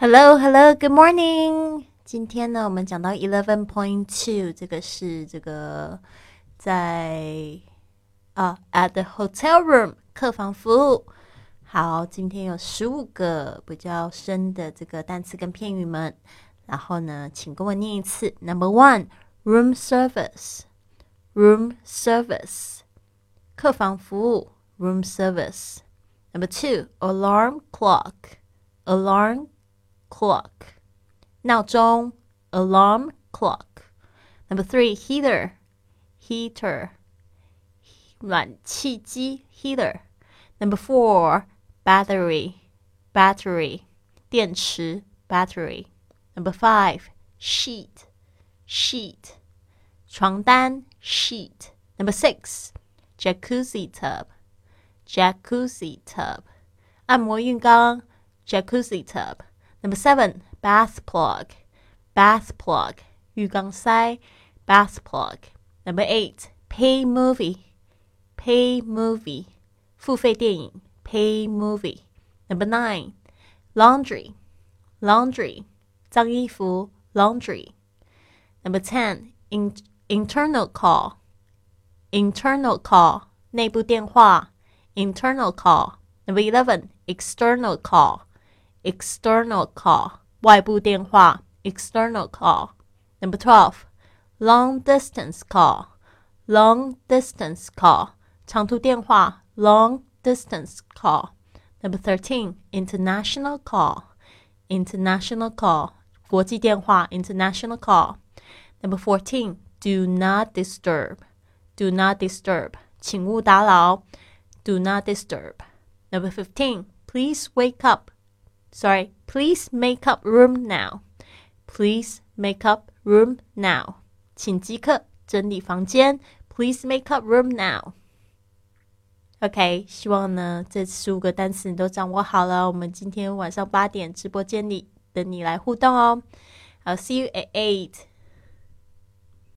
Hello, hello, good morning. 今天呢，我们讲到 eleven point two，这个是这个在啊 at the hotel room 客房服务。好，今天有十五个比较深的这个单词跟片语们。然后呢，请跟我念一次。Number one, room service, room service，客房服务，room service。Number two, alarm clock, alarm clock，闹钟，alarm clock。Number three, heater, heater，暖气机，heater。Number four, battery, battery，电池，battery。Number five, sheet, sheet，床单，sheet。Number six, jacuzzi tub, jacuzzi tub，按摩浴缸，jacuzzi tub。 Number seven, bath plug, bath plug, 浴缸塞 bath plug. Number eight, pay movie, pay movie, 付费电影 pay movie. Number nine, laundry, laundry, 脏衣服 laundry. Number ten, in, internal call, internal call, 内部电话 internal call. Number eleven, external call external call 外部电话 external call. Number twelve, long distance call long distance call 长途电话 long distance call. Number thirteen, international call international call 国际电话 international call. Number fourteen, do not disturb do not disturb 请勿打扰 do not disturb. Number fifteen, please wake up Sorry, please make up room now. Please make up room now. 请即刻整理房间。Please make up room now. OK，希望呢这十五个单词你都掌握好了。我们今天晚上八点直播间里等你来互动哦。I'll see you at eight.